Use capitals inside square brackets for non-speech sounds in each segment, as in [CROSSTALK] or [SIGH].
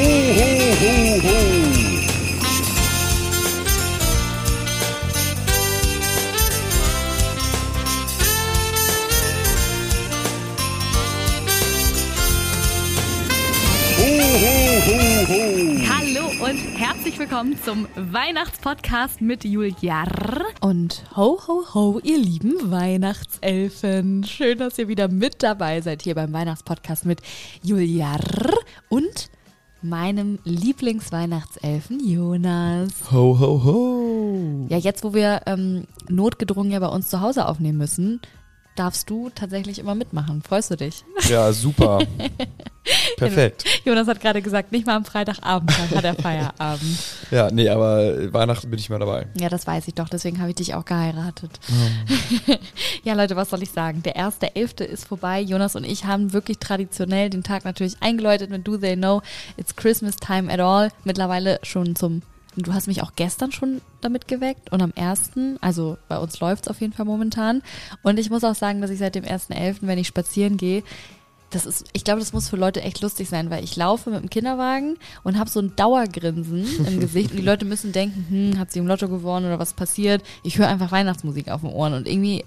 ho, ho, ho. Hallo und herzlich willkommen zum Weihnachtspodcast mit Juliar. Und ho, ho, ho, ihr lieben Weihnachtselfen. Schön, dass ihr wieder mit dabei seid hier beim Weihnachtspodcast mit Juliar und meinem Lieblingsweihnachtselfen Jonas. Ho, ho, ho. Ja, jetzt, wo wir ähm, notgedrungen ja bei uns zu Hause aufnehmen müssen, darfst du tatsächlich immer mitmachen. Freust du dich? Ja, super. [LAUGHS] Perfekt. Jonas hat gerade gesagt, nicht mal am Freitagabend dann hat er Feierabend. [LAUGHS] Ja, nee, aber Weihnachten bin ich mal dabei. Ja, das weiß ich doch, deswegen habe ich dich auch geheiratet. [LAUGHS] ja, Leute, was soll ich sagen? Der erste Elfte ist vorbei. Jonas und ich haben wirklich traditionell den Tag natürlich eingeläutet mit Do They Know It's Christmas Time at All. Mittlerweile schon zum Du hast mich auch gestern schon damit geweckt und am ersten, also bei uns läuft's auf jeden Fall momentan. Und ich muss auch sagen, dass ich seit dem 1.11., wenn ich spazieren gehe, das ist, ich glaube, das muss für Leute echt lustig sein, weil ich laufe mit dem Kinderwagen und habe so ein Dauergrinsen im [LAUGHS] Gesicht und die Leute müssen denken, hm, hat sie im Lotto gewonnen oder was passiert? Ich höre einfach Weihnachtsmusik auf den Ohren und irgendwie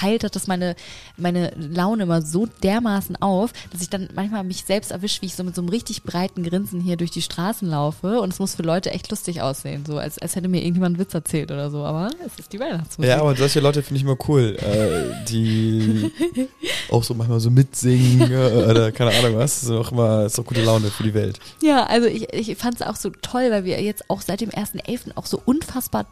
heitert das meine, meine Laune immer so dermaßen auf, dass ich dann manchmal mich selbst erwische, wie ich so mit so einem richtig breiten Grinsen hier durch die Straßen laufe und es muss für Leute echt lustig aussehen, so als, als hätte mir irgendjemand einen Witz erzählt oder so, aber es ist die Weihnachtsmusik. Ja, aber solche Leute finde ich immer cool, äh, die [LAUGHS] auch so manchmal so mitsingen äh, oder keine Ahnung was. Das ist auch immer ist auch gute Laune für die Welt. Ja, also ich, ich fand es auch so toll, weil wir jetzt auch seit dem 1.11. auch so unfassbar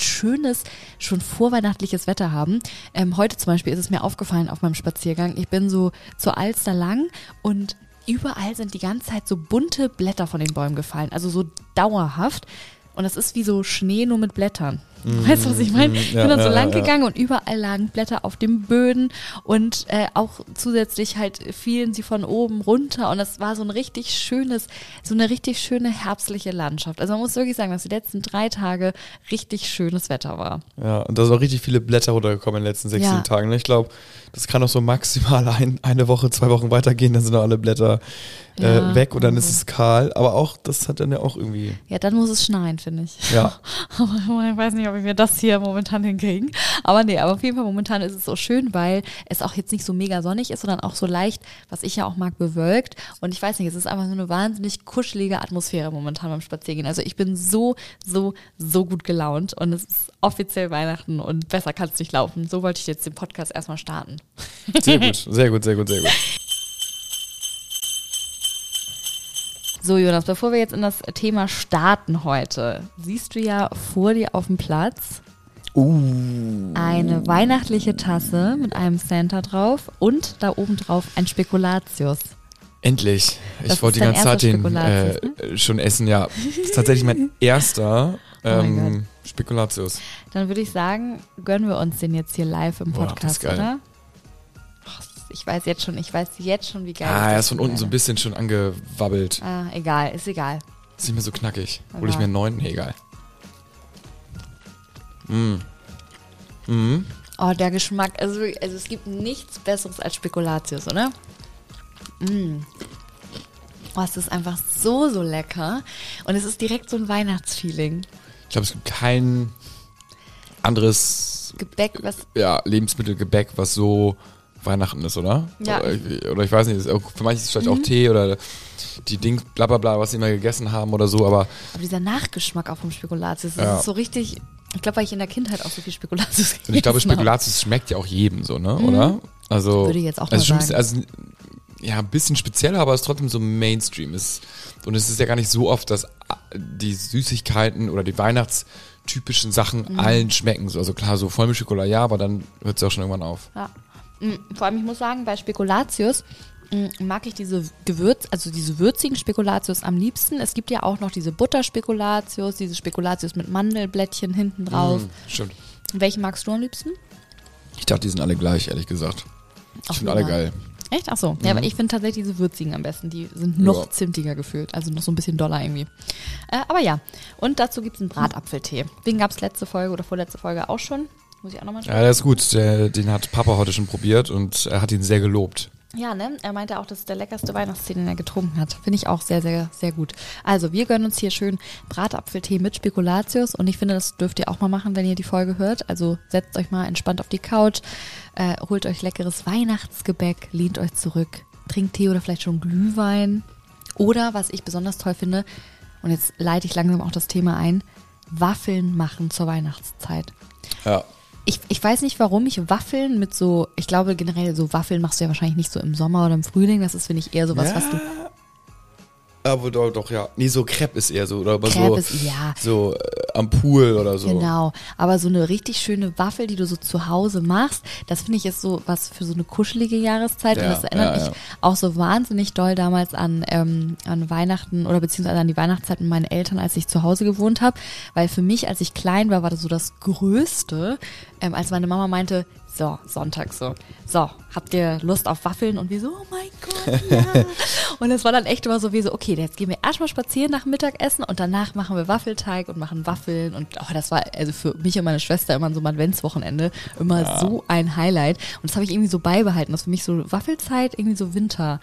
schönes, schon vorweihnachtliches Wetter haben. Ähm, heute zum Beispiel ist es mir aufgefallen auf meinem Spaziergang. Ich bin so zur Alster lang und überall sind die ganze Zeit so bunte Blätter von den Bäumen gefallen. Also so dauerhaft. Und das ist wie so Schnee nur mit Blättern. Weißt du, was ich meine? Ich ja, bin dann so ja, lang ja. gegangen und überall lagen Blätter auf den Böden und äh, auch zusätzlich halt fielen sie von oben runter und das war so ein richtig schönes, so eine richtig schöne herbstliche Landschaft. Also man muss wirklich sagen, dass die letzten drei Tage richtig schönes Wetter war. Ja, und da sind auch richtig viele Blätter runtergekommen in den letzten sechs, sieben Tagen. Ich glaube, das kann auch so maximal ein, eine Woche, zwei Wochen weitergehen, dann sind auch alle Blätter äh, weg und dann ist es kahl. Aber auch, das hat dann ja auch irgendwie, Ja, dann muss es schneien, finde ich. ja. [LAUGHS] Aber ich weiß nicht, ob wir das hier momentan hinkriegen. Aber nee, aber auf jeden Fall momentan ist es so schön, weil es auch jetzt nicht so mega sonnig ist, sondern auch so leicht, was ich ja auch mag, bewölkt. Und ich weiß nicht, es ist einfach so eine wahnsinnig kuschelige Atmosphäre momentan beim Spaziergehen. Also ich bin so, so, so gut gelaunt und es ist offiziell Weihnachten und besser kann es nicht laufen. So wollte ich jetzt den Podcast erstmal starten. Sehr gut, [LAUGHS] sehr gut, sehr gut, sehr gut. So, Jonas, bevor wir jetzt in das Thema starten heute, siehst du ja vor dir auf dem Platz Uh. eine weihnachtliche Tasse mit einem Santa drauf und da oben drauf ein Spekulatius. Endlich. Das Ich wollte die ganze Zeit den erster äh, schon essen, ja. Das ist tatsächlich mein [LAUGHS] erster Oh mein ähm, Spekulatius. Dann würde ich sagen, gönnen wir uns den jetzt hier live im Boah, Podcast, geil. oder? Ich weiß jetzt schon, ich weiß jetzt schon, wie geil Ah, er ist von unten so ein bisschen schon angewabbelt. Ah, egal, ist egal. Ist nicht mehr so knackig. Aber- Hol ich mir einen neuen? Nee, egal. Mm. Mm. Oh, der Geschmack, also, also es gibt nichts Besseres als Spekulatius, oder? Mm. Oh, es ist einfach so, so lecker. Und es ist direkt so ein Weihnachtsfeeling. Ich glaube, es gibt kein anderes Gebäck, was ja, Lebensmittelgebäck, was so Weihnachten ist, oder? Ja. Oder, ich- oder ich weiß nicht, für manche ist es vielleicht Mhm. auch Tee oder die Dings, bla bla bla, was sie immer gegessen haben oder so, aber Aber dieser Nachgeschmack auch vom Spekulatius, das Ja. ist so richtig. Ich glaube, weil ich in der Kindheit auch so viel Spekulatius und ich glaube, gegessen habe. Spekulatius schmeckt ja auch jedem so, ne? Oder? Also, Mhm. Würde ich jetzt auch also mal sagen. also ja, ein bisschen spezieller, aber es ist trotzdem so Mainstream ist. Und es ist ja gar nicht so oft, dass die Süßigkeiten oder die weihnachtstypischen Sachen Mhm. allen schmecken. So, Also klar, so Vollmilchschokolade, ja, aber dann hört es auch schon irgendwann auf. Ja. Mm, Vor allem, ich muss sagen, bei Spekulatius mm, mag ich diese Gewürz, also diese würzigen Spekulatius am liebsten. Es gibt ja auch noch diese Butterspekulatius, diese Spekulatius mit Mandelblättchen hinten drauf. Mm, stimmt. Welchen magst du am liebsten? Ich dachte, die sind alle gleich, ehrlich gesagt. Ich finde alle geil. Echt? Ach so. Ja, aber ich finde tatsächlich diese würzigen am besten. Die sind noch Ja. zimtiger gefühlt. Also noch so ein bisschen doller irgendwie. Äh, aber ja. Und dazu gibt's einen Bratapfeltee. Den gab's letzte Folge oder vorletzte Folge auch schon. Muss ich auch nochmal Ja, schauen. der ist gut. Der, den hat Papa heute schon probiert und er hat ihn sehr gelobt. Ja, ne? Er meinte auch, das ist der leckerste Weihnachtstee, den er getrunken hat. Finde ich auch sehr, sehr, sehr gut. Also, wir gönnen uns hier schön Bratapfeltee mit Spekulatius und ich finde, das dürft ihr auch mal machen, wenn ihr die Folge hört. Also, setzt euch mal entspannt auf die Couch, äh, holt euch leckeres Weihnachtsgebäck, lehnt euch zurück, trinkt Tee oder vielleicht schon Glühwein. Oder, was ich besonders toll finde, und jetzt leite ich langsam auch das Thema ein, Waffeln machen zur Weihnachtszeit. Ja. Ich, ich weiß nicht, warum ich Waffeln mit so, ich glaube generell so Waffeln machst du ja wahrscheinlich nicht so im Sommer oder im Frühling. Das ist, finde ich, eher sowas, Ja. was du. Aber doch, doch, ja. Nee, so Crepe ist eher so. Oder aber Crepe so, ist- ja. so äh, am Pool oder so. Genau. Aber so eine richtig schöne Waffel, die du so zu Hause machst, das finde ich ist so was für so eine kuschelige Jahreszeit. und Ja, das erinnert ja, mich ja. auch so wahnsinnig doll damals an, ähm, an Weihnachten oder beziehungsweise an die Weihnachtszeit mit meinen Eltern, als ich zu Hause gewohnt habe. Weil für mich, als ich klein war, war das so das Größte, ähm, als meine Mama meinte, so, Sonntag so, so, habt ihr Lust auf Waffeln? Und wir so, oh mein Gott, ja. [LAUGHS] und es war dann echt immer so wie so, okay, jetzt gehen wir erstmal spazieren nach Mittagessen und danach machen wir Waffelteig und machen Waffeln. Und oh, das war also für mich und meine Schwester immer so ein Adventswochenende immer so ein Highlight. Und das habe ich irgendwie so beibehalten, dass für mich so Waffelzeit irgendwie so Winter.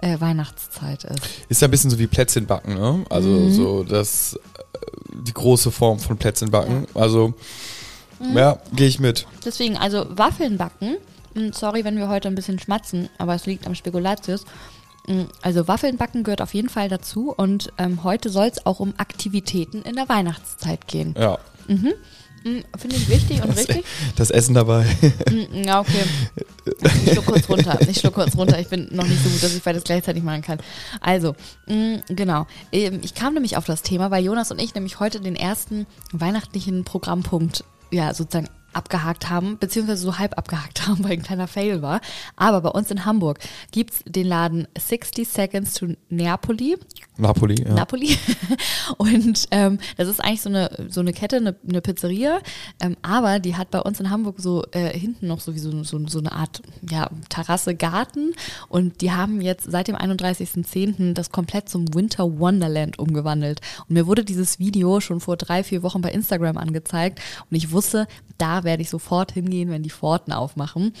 Äh, Weihnachtszeit ist. Ist ja ein bisschen so wie Plätzchen backen, ne? Also Mhm. so das äh, die große Form von Plätzchen backen. Also Mhm. ja, gehe ich mit. Deswegen, also Waffeln backen. Mm, Sorry, wenn wir heute ein bisschen schmatzen, aber es liegt am Spekulatius. Mm, Also Waffeln backen gehört auf jeden Fall dazu und ähm, heute soll es auch um Aktivitäten in der Weihnachtszeit gehen. Ja. Mm, Finde ich wichtig und richtig. Das Essen dabei. Ja, okay. Ich schluck kurz runter. Ich schluck kurz runter. Ich bin noch nicht so gut, dass ich beides gleichzeitig machen kann. Also, genau. Ähm, Ich kam nämlich auf das Thema, weil Jonas und ich nämlich heute den ersten weihnachtlichen Programmpunkt, ja, sozusagen abgehakt haben, beziehungsweise so halb abgehakt [LAUGHS] haben, weil ein kleiner Fail war. Aber bei uns in Hamburg gibt's den Laden 60 Seconds to Neapoli. Napoli, ja. Napoli. [LAUGHS] Und ähm, das ist eigentlich so eine, so eine Kette, eine, eine Pizzeria. Ähm, aber die hat bei uns in Hamburg so äh, hinten noch so, wie so, so, so eine Art ja, Terrasse, Garten. Und die haben jetzt seit dem 31.10. das komplett zum Winter Wonderland umgewandelt. Und mir wurde dieses Video schon vor drei, vier Wochen bei Instagram angezeigt. Und ich wusste, da werde ich sofort hingehen, wenn die Pforten aufmachen.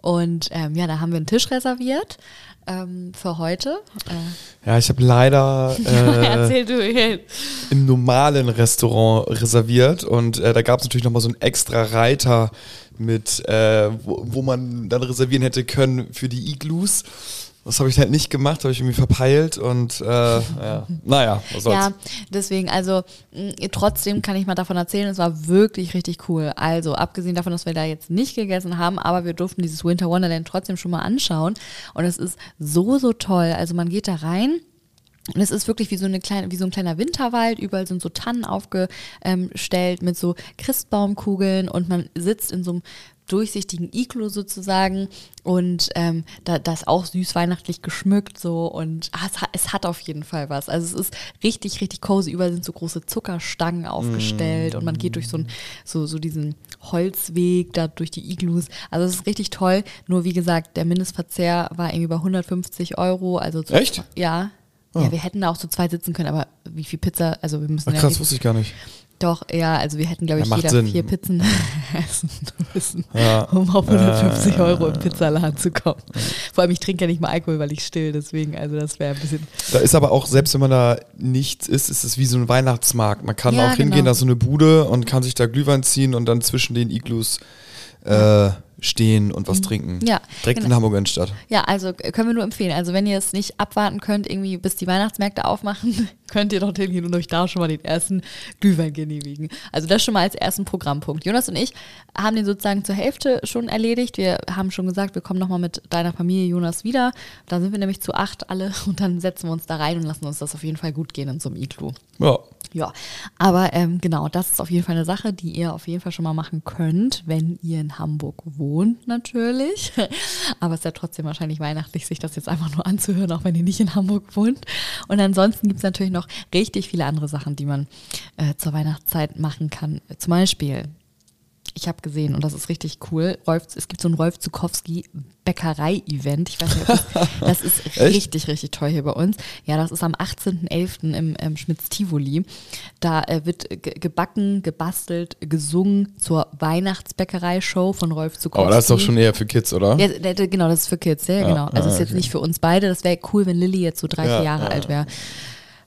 Und ähm, ja, da haben wir einen Tisch reserviert ähm, für heute. Äh, Ja, ich habe leider [LAUGHS] äh, du. im normalen Restaurant reserviert und äh, da gab es natürlich nochmal so einen extra Reiter mit, äh, wo, wo man dann reservieren hätte können für die Igloos. Das habe ich halt nicht gemacht, habe ich irgendwie verpeilt und äh, ja. naja, was soll's. Ja, deswegen, also trotzdem kann ich mal davon erzählen, es war wirklich richtig cool. Also, abgesehen davon, dass wir da jetzt nicht gegessen haben, aber wir durften dieses Winter Wonderland trotzdem schon mal anschauen. Und es ist so, so toll. Also man geht da rein. Und es ist wirklich wie so, eine kleine, wie so ein kleiner Winterwald. Überall sind so Tannen aufgestellt mit so Christbaumkugeln und man sitzt in so einem durchsichtigen Iglo sozusagen und ähm, da, das ist auch süß weihnachtlich geschmückt so und ah, es, hat, es hat auf jeden Fall was. Also es ist richtig, richtig cozy. Überall sind so große Zuckerstangen aufgestellt und man geht durch so, ein, so, so diesen Holzweg da durch die Iglus. Also es ist richtig toll. Nur wie gesagt, der Mindestverzehr war irgendwie bei 150 Euro. Also zu, Echt? Ja. Ja, wir hätten da auch zu zweit sitzen können, aber wie viel Pizza, also wir müssen Ach, krass, wusste ich gar nicht. Doch, ja, also wir hätten, glaube ich, Ja, jeder Sinn. vier Pizzen [LAUGHS] essen müssen, Ja. um auf 150 Euro im Pizzaladen zu kommen. Vor allem, ich trinke ja nicht mal Alkohol, weil ich still, deswegen, also das wäre ein bisschen. Da ist aber auch, selbst wenn man da nichts isst, ist es wie so ein Weihnachtsmarkt. Man kann Ja, auch hingehen, genau. da ist so eine Bude und kann sich da Glühwein ziehen und dann zwischen den Iglus äh, stehen und was trinken. Ja, Direkt genau. in Hamburg Innenstadt. Ja, also äh, können wir nur empfehlen. Also wenn ihr es nicht abwarten könnt, irgendwie bis die Weihnachtsmärkte aufmachen, [LAUGHS] könnt ihr dorthin gehen und euch da schon mal den ersten Glühwein genehmigen. Also das schon mal als ersten Programmpunkt. Jonas und ich haben den sozusagen zur Hälfte schon erledigt. Wir haben schon gesagt, wir kommen nochmal mit deiner Familie Jonas wieder. Da sind wir nämlich zu acht alle [LAUGHS] und dann setzen wir uns da rein und lassen uns das auf jeden Fall gut gehen in so einem Iglu. Ja. Ja, aber ähm, genau, das ist auf jeden Fall eine Sache, die ihr auf jeden Fall schon mal machen könnt, wenn ihr in Hamburg wohnt, natürlich. [LAUGHS] Aber es ist ja trotzdem wahrscheinlich weihnachtlich, sich das jetzt einfach nur anzuhören, auch wenn ihr nicht in Hamburg wohnt. Und ansonsten gibt es natürlich noch richtig viele andere Sachen, die man äh, zur Weihnachtszeit machen kann. Zum Beispiel ich habe gesehen und das ist richtig cool. Rolf, es gibt so ein Rolf Zukowski Bäckerei-Event. Ich weiß nicht, ob das, das ist [LAUGHS] Echt? richtig, richtig toll hier bei uns. Ja, das ist am 18.11. im ähm, Schmitz-Tivoli. Da äh, wird ge gebacken, gebastelt, gesungen zur Weihnachtsbäckerei-Show von Rolf Zukowski. Aber das ist doch schon eher für Kids, oder? Ja, genau, das ist für Kids, ja, genau. Also ah, ist jetzt okay. nicht für uns beide. Das wäre cool, wenn Lilly jetzt so drei, Ja, vier Jahre ja, alt wäre.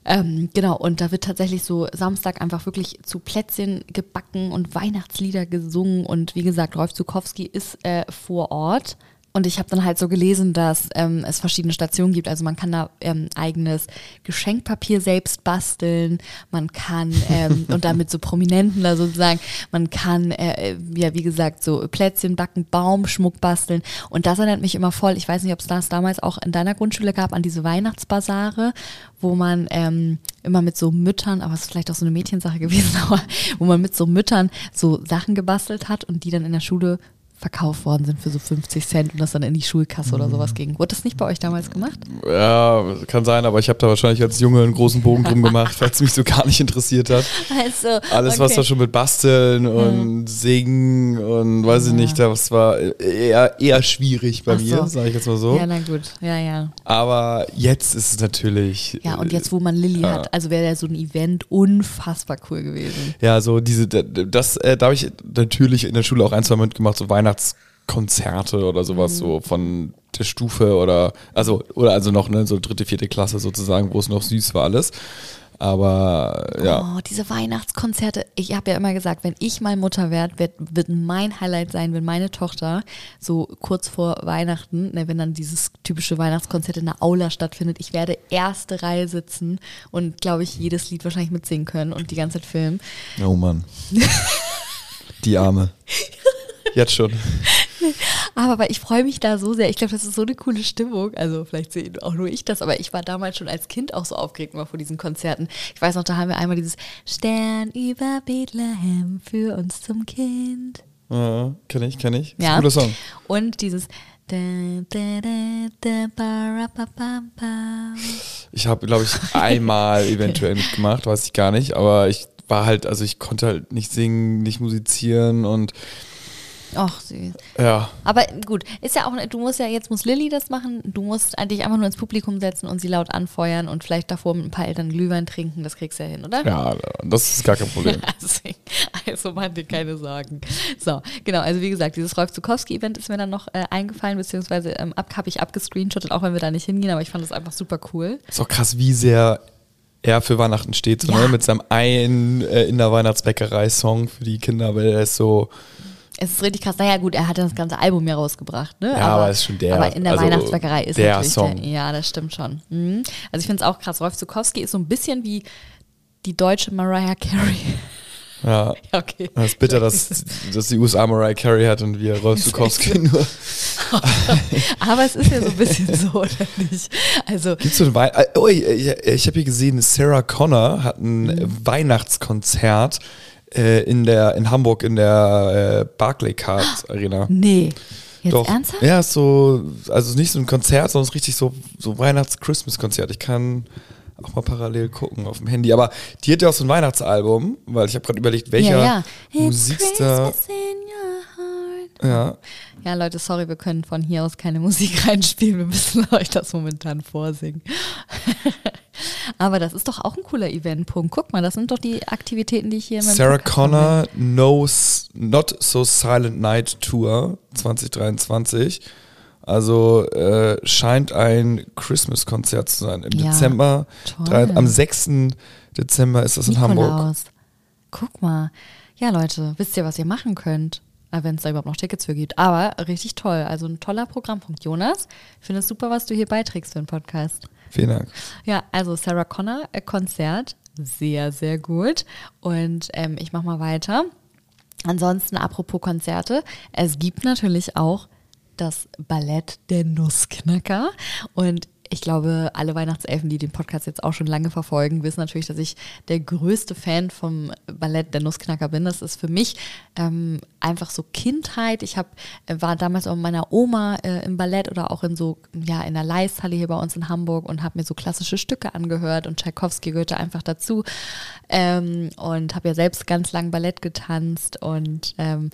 Ähm, genau, und da wird tatsächlich so Samstag einfach wirklich zu Plätzchen gebacken und Weihnachtslieder gesungen. Und wie gesagt, Rolf Zukowski ist äh, vor Ort. Und ich habe dann halt so gelesen, dass ähm, es verschiedene Stationen gibt. Also man kann da ähm, eigenes Geschenkpapier selbst basteln. Man kann, ähm, [LAUGHS] und damit so Prominenten da sozusagen, man kann, äh, äh, ja wie gesagt, so Plätzchen backen, Baumschmuck basteln. Und das erinnert mich immer voll, ich weiß nicht, ob es das damals auch in deiner Grundschule gab, an diese Weihnachtsbasare, wo man ähm, immer mit so Müttern, aber es ist vielleicht auch so eine Mädchensache gewesen, [LAUGHS] aber wo man mit so Müttern so Sachen gebastelt hat und die dann in der Schule verkauft worden sind für so 50 Cent und das dann in die Schulkasse oder sowas ging. Wurde das nicht bei euch damals gemacht? Ja, kann sein, aber ich habe da wahrscheinlich als Junge einen großen Bogen drum gemacht, weil es mich so gar nicht interessiert hat. Also, Alles, was da schon mit Basteln und Singen und weiß ich nicht, das war eher, eher schwierig bei Ach mir, so. sage ich jetzt mal so. Ja, na gut. Ja, ja. Aber jetzt ist es natürlich. Ja, und jetzt, wo man Lilly Ja. hat, also wäre ja so ein Event unfassbar cool gewesen. Ja, so diese, das, äh, da habe ich natürlich in der Schule auch ein, zwei Mal mitgemacht, so Weihnachtskonzerte oder sowas, Mhm. so von der Stufe oder, also, oder also noch, ne, so dritte, vierte Klasse sozusagen, wo es noch süß war alles. Aber ja, Oh, diese Weihnachtskonzerte. Ich habe ja immer gesagt, wenn ich mal Mutter werde, wird, wird mein Highlight sein, wenn meine Tochter so kurz vor Weihnachten, ne, wenn dann dieses typische Weihnachtskonzert in der Aula stattfindet, ich werde erste Reihe sitzen und, glaube ich, jedes Lied wahrscheinlich mitsingen können und die ganze Zeit filmen. oh Mann. [LAUGHS] Die Arme. [LAUGHS] Jetzt schon. Aber ich freue mich da so sehr. Ich glaube, das ist so eine coole Stimmung. Also vielleicht sehe auch nur ich das, aber ich war damals schon als Kind auch so aufgeregt immer vor diesen Konzerten. Ich weiß noch, da haben wir einmal dieses Stern über Bethlehem für uns zum Kind. Ja, kenn ich, kenn ich. Ist Ja. ein cooler Song. Und dieses. Ich habe, glaube ich, [LAUGHS] einmal eventuell mitgemacht, weiß ich gar nicht, aber ich war halt, also ich konnte halt nicht singen, nicht musizieren und Ach, süß. ja. Aber gut, ist ja auch, du musst ja, jetzt muss Lilly das machen. Du musst dich einfach nur ins Publikum setzen und sie laut anfeuern und vielleicht davor mit ein paar Eltern Glühwein trinken. Das kriegst du ja hin, oder? Ja, das ist gar kein Problem. [LAUGHS] Also mach dir keine Sorgen. So, genau, also wie gesagt, dieses Rolf Zukowski-Event ist mir dann noch äh, eingefallen, beziehungsweise ähm, ab, habe ich abgescreenshottet, auch wenn wir da nicht hingehen, aber ich fand das einfach super cool. Ist auch krass, wie sehr er für Weihnachten steht, so, Ja. ne? mit seinem einen äh, in der Weihnachtsbäckerei-Song für die Kinder, weil er ist so, Es ist richtig krass. Naja, gut, er hat das ganze Album ja rausgebracht, ne? Ja, aber ist schon der- Aber in der also Weihnachtsbäckerei ist der natürlich Song. Der, ja, das stimmt schon. Mhm. Also ich finde es auch krass. Rolf Zukowski ist so ein bisschen wie die deutsche Mariah Carey. [LAUGHS] ja. ja, okay. Das ist bitter, dass, dass die USA Mariah Carey hat und wir Rolf Zukowski nur. [LAUGHS] Aber es ist ja so ein bisschen so, [LAUGHS] oder nicht? Also, Gibt's so ein Wei oh, ich, ich habe hier gesehen, Sarah Connor hat ein Mhm. Weihnachtskonzert äh, in der in Hamburg in der äh, Barclaycard Arena. nee. Jetzt Doch. ernsthaft? Ja, ist so, also nicht so ein Konzert, sondern es ist richtig so, so Weihnachts-Christmas-Konzert. Ich kann auch mal parallel gucken auf dem Handy. Aber die hat ja auch so ein Weihnachtsalbum, weil ich habe gerade überlegt, welcher ja, ja. Musikstar. Ja, Ja, Leute, sorry, wir können von hier aus keine Musik [LAUGHS] reinspielen. Wir müssen [LAUGHS] euch das momentan vorsingen. Aber das ist doch auch ein cooler Eventpunkt. Guck mal, das sind doch die Aktivitäten, die ich hier in meinem Sarah. Connor Knows Not So Silent Night Tour 2023. Also äh, scheint ein Christmas-Konzert zu sein. Im Ja, Dezember, drei, am 6. Dezember ist das in Hamburg. Guck mal. Ja, Leute, wisst ihr, was ihr machen könnt? Wenn es da überhaupt noch Tickets für gibt. Aber richtig toll. Also ein toller Programmpunkt. Jonas, ich finde es super, was du hier beiträgst für den Podcast. Vielen Dank. Ja, also Sarah Connor äh, Konzert, sehr, sehr gut. Und ähm, ich mache mal weiter. Ansonsten, apropos Konzerte, es gibt natürlich auch das Ballett der Nussknacker. Und ich glaube, alle Weihnachtselfen, die den Podcast jetzt auch schon lange verfolgen, wissen natürlich, dass ich der größte Fan vom Ballett der Nussknacker bin. Das ist für mich ähm, einfach so Kindheit. Ich hab, äh, war damals auch mit meiner Oma äh, im Ballett oder auch in so, ja, in der Leisthalle hier bei uns in Hamburg und habe mir so klassische Stücke angehört und Tchaikovsky gehörte einfach dazu. Ähm, und habe ja selbst ganz lang Ballett getanzt und ähm,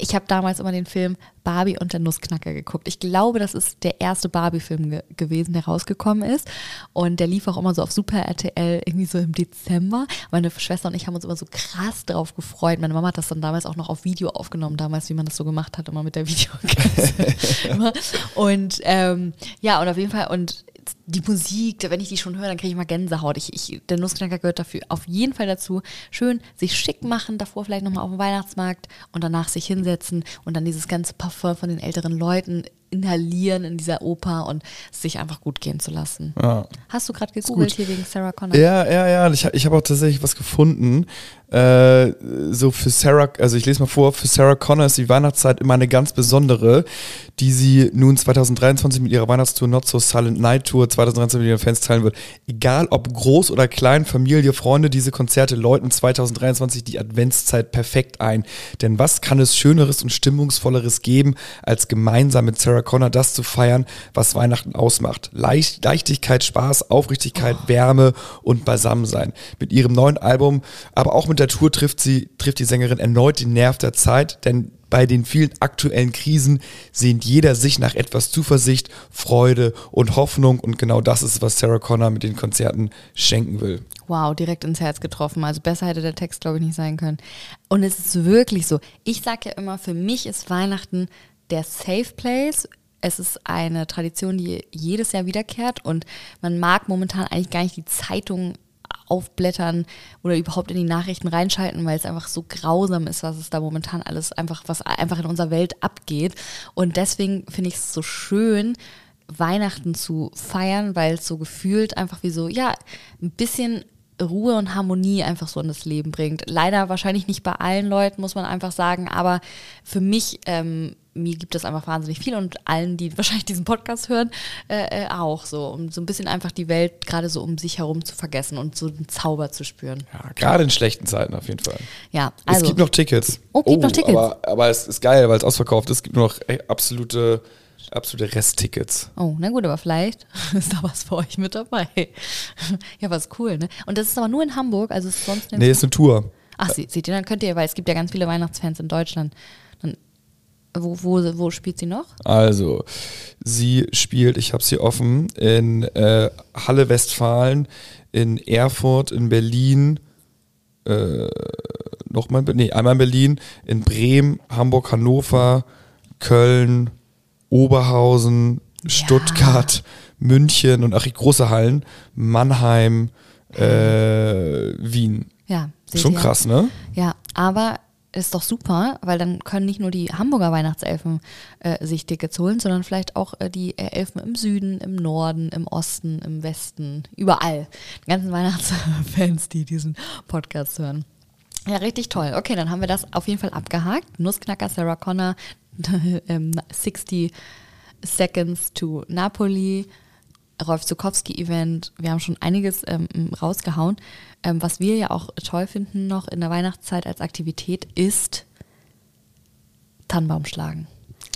ich habe damals immer den Film Barbie und der Nussknacker geguckt. Ich glaube, das ist der erste Barbie-Film ge gewesen, der rausgekommen ist. Und der lief auch immer so auf Super RTL irgendwie so im Dezember. Meine Schwester und ich haben uns immer so krass drauf gefreut. Meine Mama hat das dann damals auch noch auf Video aufgenommen, damals, wie man das so gemacht hat, immer mit der Videokassette. [LAUGHS] [LAUGHS] und ähm, ja, und auf jeden Fall, und die Musik, wenn ich die schon höre, dann kriege ich mal Gänsehaut. Ich, ich, der Nussknacker gehört dafür auf jeden Fall dazu. Schön sich schick machen, davor vielleicht nochmal auf dem Weihnachtsmarkt und danach sich hinsetzen und dann dieses ganze Parfum von den älteren Leuten inhalieren in dieser Oper und sich einfach gut gehen zu lassen. Ja. Hast du gerade gegoogelt hier wegen Sarah Connor? Ja, ja, ja. Ich, ich habe auch tatsächlich was gefunden. Äh, so für Sarah, also ich lese mal vor, für Sarah Connor ist die Weihnachtszeit immer eine ganz besondere, die sie nun 2023 mit ihrer Weihnachtstour Not So Silent Night Tour 2023 mit ihren Fans teilen wird. Egal ob groß oder klein, Familie, Freunde, diese Konzerte läuten 2023 die Adventszeit perfekt ein. Denn was kann es Schöneres und Stimmungsvolleres geben, als gemeinsam mit Sarah Connor das zu feiern, was Weihnachten ausmacht? Leicht, Leichtigkeit, Spaß, Aufrichtigkeit, Wärme und Beisammensein. Mit ihrem neuen Album, aber auch mit der Tour trifft sie, trifft die Sängerin erneut den Nerv der Zeit, denn bei den vielen aktuellen Krisen sehnt jeder sich nach etwas Zuversicht, Freude und Hoffnung und genau das ist, was Sarah Connor mit den Konzerten schenken will. Wow, direkt ins Herz getroffen. Also besser hätte der Text, glaube ich, nicht sein können. Und es ist wirklich so. Ich sage ja immer, für mich ist Weihnachten der Safe Place. Es ist eine Tradition, die jedes Jahr wiederkehrt und man mag momentan eigentlich gar nicht die Zeitung aufblättern oder überhaupt in die Nachrichten reinschalten, weil es einfach so grausam ist, was es da momentan alles einfach, was einfach in unserer Welt abgeht. Und deswegen finde ich es so schön, Weihnachten zu feiern, weil es so gefühlt einfach wie so, ja, ein bisschen Ruhe und Harmonie einfach so in das Leben bringt. Leider wahrscheinlich nicht bei allen Leuten, muss man einfach sagen, aber für mich, ähm, mir gibt es einfach wahnsinnig viel und allen, die [LAUGHS] wahrscheinlich diesen Podcast hören, äh, äh, auch so, um so ein bisschen einfach die Welt gerade so um sich herum zu vergessen und so einen Zauber zu spüren. Ja, gerade in schlechten Zeiten auf jeden Fall. Ja, also. es gibt noch Tickets. Oh, gibt noch Tickets. Aber, aber es ist geil, weil es ausverkauft ist. Es gibt nur noch absolute, absolute Resttickets. Oh, na gut, aber vielleicht [LAUGHS] ist da was für euch mit dabei. [LAUGHS] ja, was cool, ne? Und das ist aber nur in Hamburg, also ist sonst Nee, ist eine Tour. Ach, seht ihr, dann könnt ihr, weil es gibt ja ganz viele Weihnachtsfans in Deutschland. Wo, wo, wo spielt sie noch? Also, sie spielt, ich habe sie offen, in äh, Halle Westfalen, in Erfurt, in Berlin, äh, nochmal, nee, einmal in Berlin, in Bremen, Hamburg, Hannover, Köln, Oberhausen, Stuttgart, München und ach, große Hallen, Mannheim, äh, Wien. Ja, Schon krass, ne? Ja, aber ist doch super, weil dann können nicht nur die Hamburger Weihnachtselfen äh, sich Tickets holen, sondern vielleicht auch äh, die äh, Elfen im Süden, im Norden, im Osten, im Westen, überall. Die ganzen Weihnachtsfans, die diesen Podcast hören. Ja, richtig toll. Okay, dann haben wir das auf jeden Fall abgehakt. Nussknacker, Sarah Connor, [LAUGHS] ähm, 60 Seconds to Napoli, Rolf Zukowski-Event. Wir haben schon einiges ähm, rausgehauen. Ähm, was wir ja auch toll finden noch in der Weihnachtszeit als Aktivität ist Tannenbaum schlagen.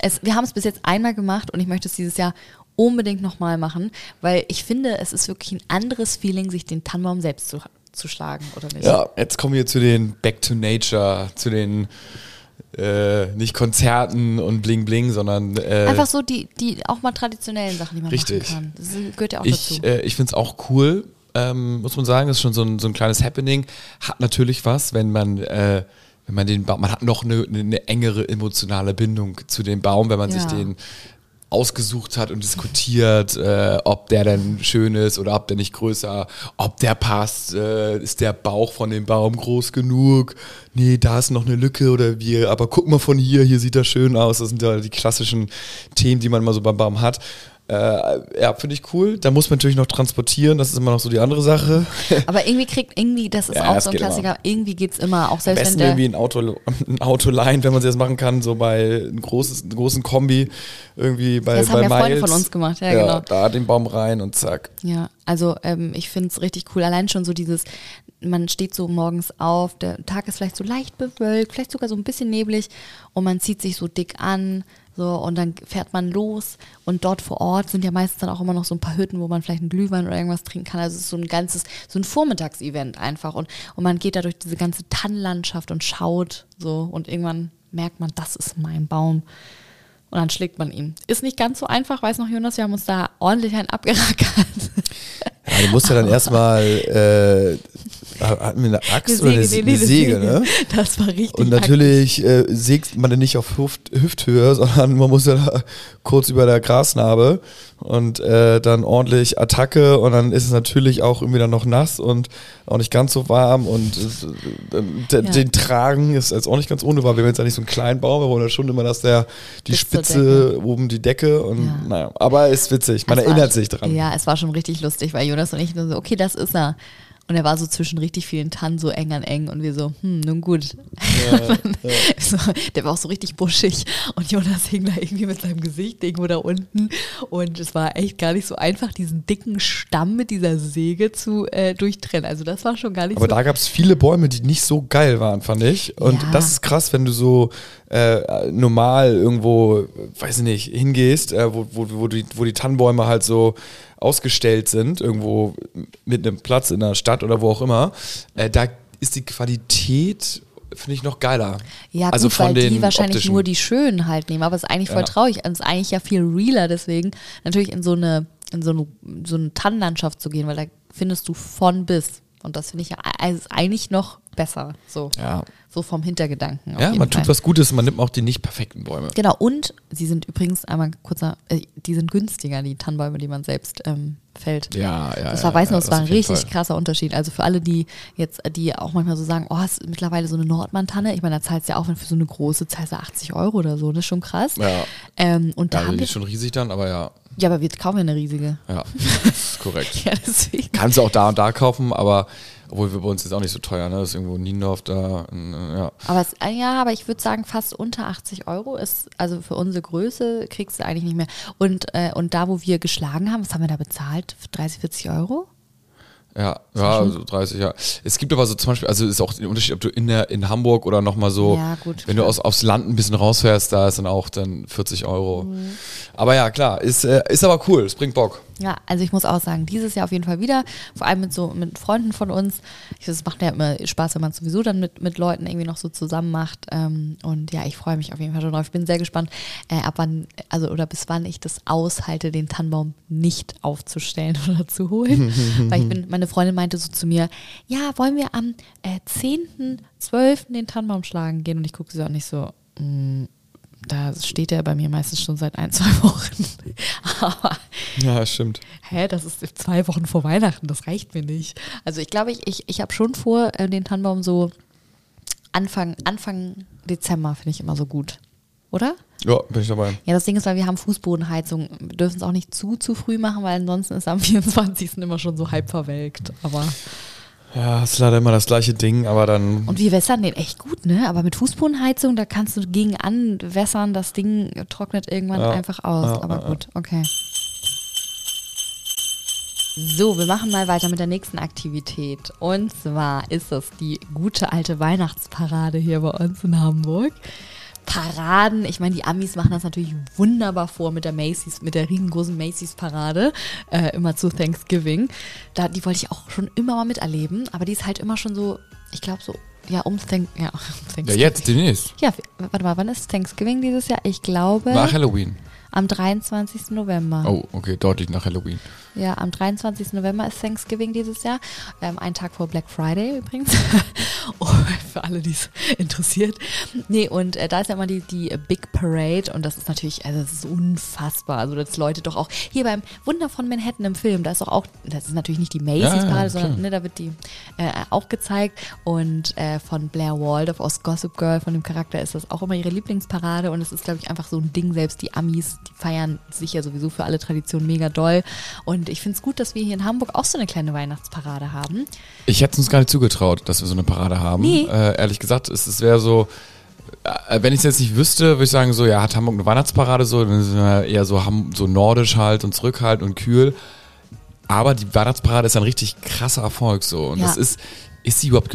Es, wir haben es bis jetzt einmal gemacht und ich möchte es dieses Jahr unbedingt nochmal machen, weil ich finde, es ist wirklich ein anderes Feeling, sich den Tannenbaum selbst zu, zu schlagen, oder nicht? Ja, jetzt kommen wir zu den Back to Nature, zu den äh, nicht Konzerten und Bling Bling, sondern äh, Einfach so die, die auch mal traditionellen Sachen, die man Richtig. machen kann. Das gehört ja auch ich, dazu. äh, ich finde es auch cool, ähm, muss man sagen, das ist schon so ein, so ein kleines Happening. Hat natürlich was, wenn man, äh, wenn man den Baum, man hat noch eine, eine engere emotionale Bindung zu dem Baum, wenn man sich Ja. den ausgesucht hat und diskutiert, äh, ob der denn schön ist oder ob der nicht größer, ob der passt, äh, ist der Bauch von dem Baum groß genug, nee, da ist noch eine Lücke oder wie, aber guck mal von hier, hier sieht das schön aus, das sind ja die klassischen Themen, die man mal so beim Baum hat. Äh, ja, finde ich cool. Da muss man natürlich noch transportieren, das ist immer noch so die andere Sache. [LAUGHS] Aber irgendwie kriegt, irgendwie, das ist Ja, auch so ein Klassiker, irgendwie geht es immer, auch Am selbst wenn besten der. irgendwie ein Auto, ein Auto leihen, wenn man das machen kann, so bei einem großes, einen großen Kombi, irgendwie bei, Das bei haben ja Freunde von uns gemacht, ja, genau. Da den Baum rein und zack. Ja, also ähm, ich finde es richtig cool. Allein schon so dieses, man steht so morgens auf, der Tag ist vielleicht so leicht bewölkt, vielleicht sogar so ein bisschen neblig und man zieht sich so dick an. So, und dann fährt man los und dort vor Ort sind ja meistens dann auch immer noch so ein paar Hütten, wo man vielleicht einen Glühwein oder irgendwas trinken kann. Also es ist so ein ganzes, so ein Vormittagsevent einfach. Und, und man geht da durch diese ganze Tannenlandschaft und schaut so und irgendwann merkt man, das ist mein Baum. Und dann schlägt man ihn. Ist nicht ganz so einfach, weiß noch Jonas, wir haben uns da ordentlich einen abgerackert. [LAUGHS] Ja, du musst ja dann erstmal, äh, hatten wir eine Axt oder eine, nee, eine nee, Säge, ne? Das war richtig. Und natürlich äh, sägt man den nicht auf Hüft, Hüfthöhe, [LAUGHS] sondern man muss ja kurz über der Grasnarbe und äh, dann ordentlich Attacke und dann ist es natürlich auch irgendwie dann noch nass und auch nicht ganz so warm und äh, Ja. den Tragen ist jetzt auch nicht ganz ohne, weil wir haben jetzt ja nicht so einen kleinen Baum, wir wollen ja schon immer, dass der die Bis Spitze oben die Decke und Ja. naja, aber ist witzig, man Es erinnert sich dran. Ja, es war schon richtig lustig, weil Jonas und ich nur so, okay, das ist er. Und er war so zwischen richtig vielen Tannen so eng an eng und wir so, hm, nun gut. [LAUGHS] so, der war auch so richtig buschig und Jonas hing da irgendwie mit seinem Gesicht irgendwo da unten und es war echt gar nicht so einfach, diesen dicken Stamm mit dieser Säge zu äh, durchtrennen. Also das war schon gar nicht Aber so. da gab es viele Bäume, die nicht so geil waren, fand ich. Und Ja. das ist krass, wenn du so äh, normal irgendwo, weiß ich nicht, hingehst, äh, wo, wo, wo, die, wo die Tannenbäume halt so ausgestellt sind, irgendwo mit einem Platz in der Stadt oder wo auch immer. Äh, da ist die Qualität, finde ich, noch geiler. Ja, also gut, von weil den die wahrscheinlich optischen. nur die schönen halt nehmen. Aber es ist eigentlich voll Ja. traurig. Es ist eigentlich ja viel realer, deswegen natürlich in so eine, in so eine, so eine Tannenlandschaft zu gehen, weil da findest du von bis. Und das finde ich ja e- ist eigentlich noch besser. So, Ja. So vom Hintergedanken. Ja, man Fall. tut was Gutes, man nimmt auch die nicht perfekten Bäume. Genau, und sie sind übrigens einmal kurzer, äh, die sind günstiger, die Tannenbäume, die man selbst ähm, fällt. Ja, ja. Das ja, war, weiß ja, noch, es war ein richtig Fall. krasser Unterschied. Also für alle, die jetzt, die auch manchmal so sagen, oh, ist mittlerweile so eine Nordmann-Tanne. Ich meine, da zahlst du ja auch, wenn für so eine große zahlst du 80 Euro oder so. Das ist schon krass. Ja. Ähm, und da Ja, haben die ist schon riesig dann, aber ja, ja, aber wir kaufen ja eine riesige. ja, [LAUGHS] ist korrekt. Ja, deswegen. Kannst du auch da und da kaufen, aber obwohl wir bei uns jetzt auch nicht so teuer, ne? Das ist irgendwo Niendorf da, äh, ja. Aber es, äh, ja, aber ich würde sagen, fast unter 80 Euro ist, also für unsere Größe kriegst du eigentlich nicht mehr. Und, äh, und da, wo wir geschlagen haben, was haben wir da bezahlt? 30, 40 Euro? Ja, ja, also 30, ja. Es gibt aber so zum Beispiel, also ist auch der Unterschied, ob du in, der, in Hamburg oder nochmal so, Ja, gut, wenn du klar. aus, aufs Land ein bisschen rausfährst, da ist dann auch dann 40 Euro. Mhm. Aber ja, klar, ist, äh, ist aber cool, es bringt Bock. Ja, also ich muss auch sagen, dieses Jahr auf jeden Fall wieder, vor allem mit so mit Freunden von uns. Das macht ja immer Spaß, wenn man es sowieso dann mit, mit Leuten irgendwie noch so zusammen macht. Ähm, und ja, ich freue mich auf jeden Fall schon drauf. Ich bin sehr gespannt, äh, ab wann, also oder bis wann ich das aushalte, den Tannenbaum nicht aufzustellen [LAUGHS] oder zu holen. [LAUGHS] Weil ich bin, meine Freundin meinte so zu mir, ja, wollen wir am äh, 10.12. den Tannenbaum schlagen gehen? Und ich gucke sie auch nicht so, mm, da steht er bei mir meistens schon seit ein, [LAUGHS] zwei Wochen. Aber Ja, stimmt. Hä, das ist zwei Wochen vor Weihnachten, das reicht mir nicht. Also ich glaube, ich, ich, ich habe schon vor, äh, den Tannenbaum so Anfang, Anfang Dezember finde ich immer so gut. Oder? Ja, bin ich dabei. Ja, das Ding ist, weil wir haben Fußbodenheizung. Wir dürfen es auch nicht zu, zu früh machen, weil ansonsten ist am [LAUGHS] 24. immer schon so halb verwelkt. Aber Ja, ist leider immer das gleiche Ding, aber dann. und wir wässern den echt gut, ne? Aber mit Fußbodenheizung, da kannst du gegen anwässern, das Ding trocknet irgendwann Ja, einfach aus. ja, Aber ja, gut, okay. So, wir machen mal weiter mit der nächsten Aktivität. Und zwar ist es die gute alte Weihnachtsparade hier bei uns in Hamburg. Paraden, ich meine, die Amis machen das natürlich wunderbar vor mit der Macy's, mit der riesengroßen Macy's-Parade, äh, immer zu Thanksgiving. Da, die wollte ich auch schon immer mal miterleben, aber die ist halt immer schon so, ich glaube so, ja, um, Thank ja, [LAUGHS] um Ja, Thanksgiving. jetzt, demnächst. Ja, warte mal, wann ist Thanksgiving dieses Jahr? Ich glaube Nach Halloween. Am 23. November. Oh, okay, deutlich nach Halloween. Ja, am 23. November ist Thanksgiving dieses Jahr. Ähm, ein Tag vor Black Friday übrigens. [LAUGHS] oh, für alle, die es interessiert. Nee, und äh, da ist ja immer die, die Big Parade und das ist natürlich, also das ist unfassbar. Also, dass Leute doch auch hier beim Wunder von Manhattan im Film, da ist doch auch, das ist natürlich nicht die Ja, ja, klar. sondern ne, da wird die äh, auch gezeigt. Und äh, von Blair Waldorf aus Gossip Girl, von dem Charakter, ist das auch immer ihre Lieblingsparade. Und es ist, glaube ich, einfach so ein Ding. Selbst die Amis, die feiern sich ja sowieso für alle Traditionen mega doll. Und ich finde es gut, dass wir hier in Hamburg auch so eine kleine Weihnachtsparade haben. Ich hätte es uns gar nicht zugetraut, dass wir so eine Parade haben. Nee. Äh, ehrlich gesagt, es, es wäre so, äh, wenn ich es jetzt nicht wüsste, würde ich sagen, so, ja, hat Hamburg eine Weihnachtsparade so, dann ist es eher so, so nordisch halt und zurückhaltend und kühl. Aber die Weihnachtsparade ist ein richtig krasser Erfolg so. Und Ja. das ist, ist sie überhaupt